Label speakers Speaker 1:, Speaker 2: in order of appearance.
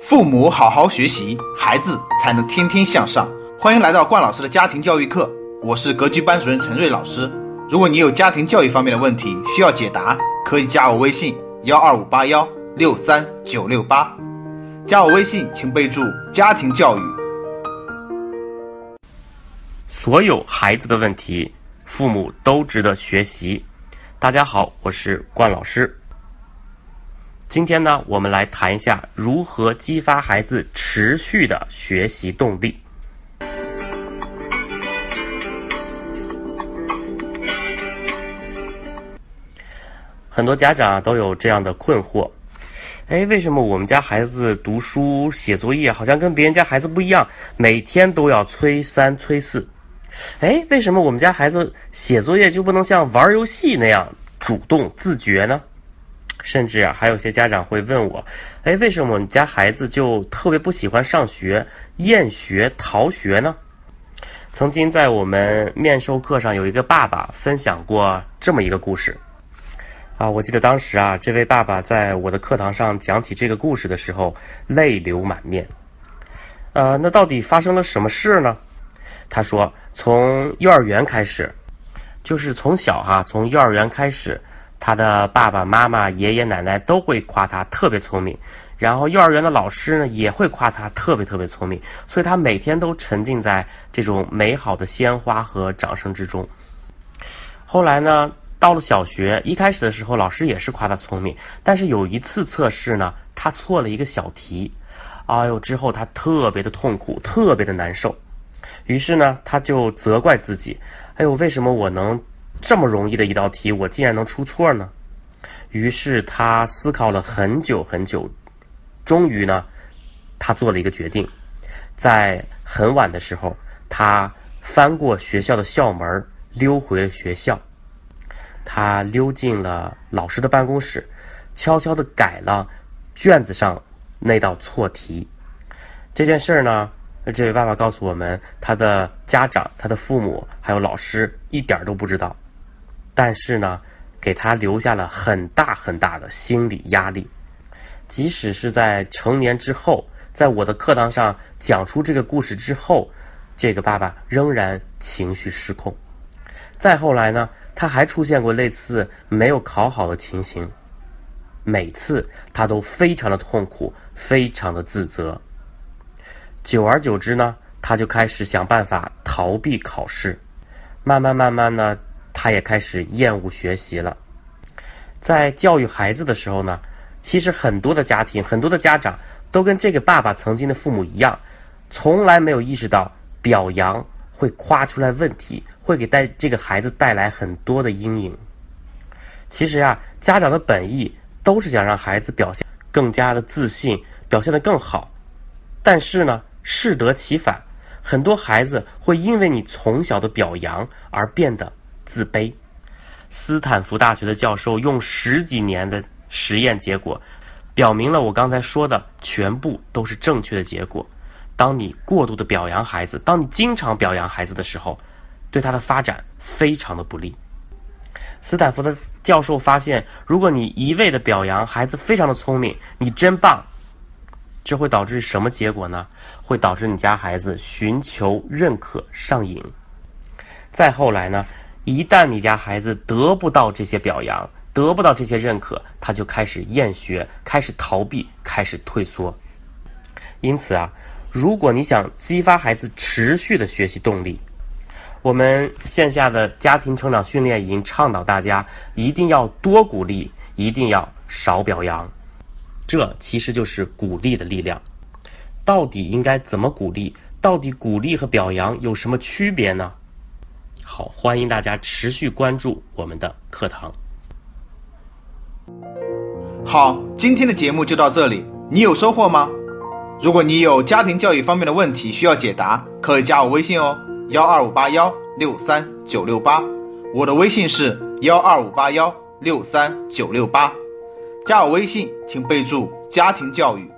Speaker 1: 父母好好学习，孩子才能天天向上。欢迎来到冠老师的家庭教育课，我是格局班主任陈瑞老师。如果你有家庭教育方面的问题需要解答，可以加我微信幺二五八幺六三九六八。加我微信请备注家庭教育。
Speaker 2: 所有孩子的问题，父母都值得学习。大家好，我是冠老师。今天呢，我们来谈一下如何激发孩子持续的学习动力。很多家长都有这样的困惑：哎，为什么我们家孩子读书写作业好像跟别人家孩子不一样，每天都要催三催四？哎，为什么我们家孩子写作业就不能像玩游戏那样主动自觉呢？甚至啊，还有些家长会问我，哎，为什么我们家孩子就特别不喜欢上学，厌学逃学呢？曾经在我们面授课上，有一个爸爸分享过这么一个故事啊，我记得当时啊，这位爸爸在我的课堂上讲起这个故事的时候，泪流满面。呃，那到底发生了什么事呢？他说，从幼儿园开始，就是从小哈，从幼儿园开始。他的爸爸妈妈、爷爷奶奶都会夸他特别聪明，然后幼儿园的老师呢也会夸他特别特别聪明，所以他每天都沉浸在这种美好的鲜花和掌声之中。后来呢，到了小学，一开始的时候老师也是夸他聪明，但是有一次测试呢，他错了一个小题，哎呦，之后他特别的痛苦，特别的难受，于是呢，他就责怪自己，哎呦，为什么我能？这么容易的一道题，我竟然能出错呢？于是他思考了很久很久，终于呢，他做了一个决定，在很晚的时候，他翻过学校的校门，溜回了学校。他溜进了老师的办公室，悄悄的改了卷子上那道错题。这件事呢？这位爸爸告诉我们，他的家长、他的父母还有老师一点都不知道。但是呢，给他留下了很大很大的心理压力。即使是在成年之后，在我的课堂上讲出这个故事之后，这个爸爸仍然情绪失控。再后来呢，他还出现过类似没有考好的情形，每次他都非常的痛苦，非常的自责。久而久之呢，他就开始想办法逃避考试，慢慢慢慢呢。他也开始厌恶学习了。在教育孩子的时候呢，其实很多的家庭、很多的家长都跟这个爸爸曾经的父母一样，从来没有意识到表扬会夸出来问题，会给带这个孩子带来很多的阴影。其实啊，家长的本意都是想让孩子表现更加的自信，表现的更好。但是呢，适得其反，很多孩子会因为你从小的表扬而变得。自卑。斯坦福大学的教授用十几年的实验结果，表明了我刚才说的全部都是正确的结果。当你过度的表扬孩子，当你经常表扬孩子的时候，对他的发展非常的不利。斯坦福的教授发现，如果你一味的表扬孩子非常的聪明，你真棒，这会导致什么结果呢？会导致你家孩子寻求认可上瘾。再后来呢？一旦你家孩子得不到这些表扬，得不到这些认可，他就开始厌学，开始逃避，开始退缩。因此啊，如果你想激发孩子持续的学习动力，我们线下的家庭成长训练营倡导大家一定要多鼓励，一定要少表扬。这其实就是鼓励的力量。到底应该怎么鼓励？到底鼓励和表扬有什么区别呢？好，欢迎大家持续关注我们的课堂。
Speaker 1: 好，今天的节目就到这里，你有收获吗？如果你有家庭教育方面的问题需要解答，可以加我微信哦，幺二五八幺六三九六八，我的微信是幺二五八幺六三九六八，加我微信请备注家庭教育。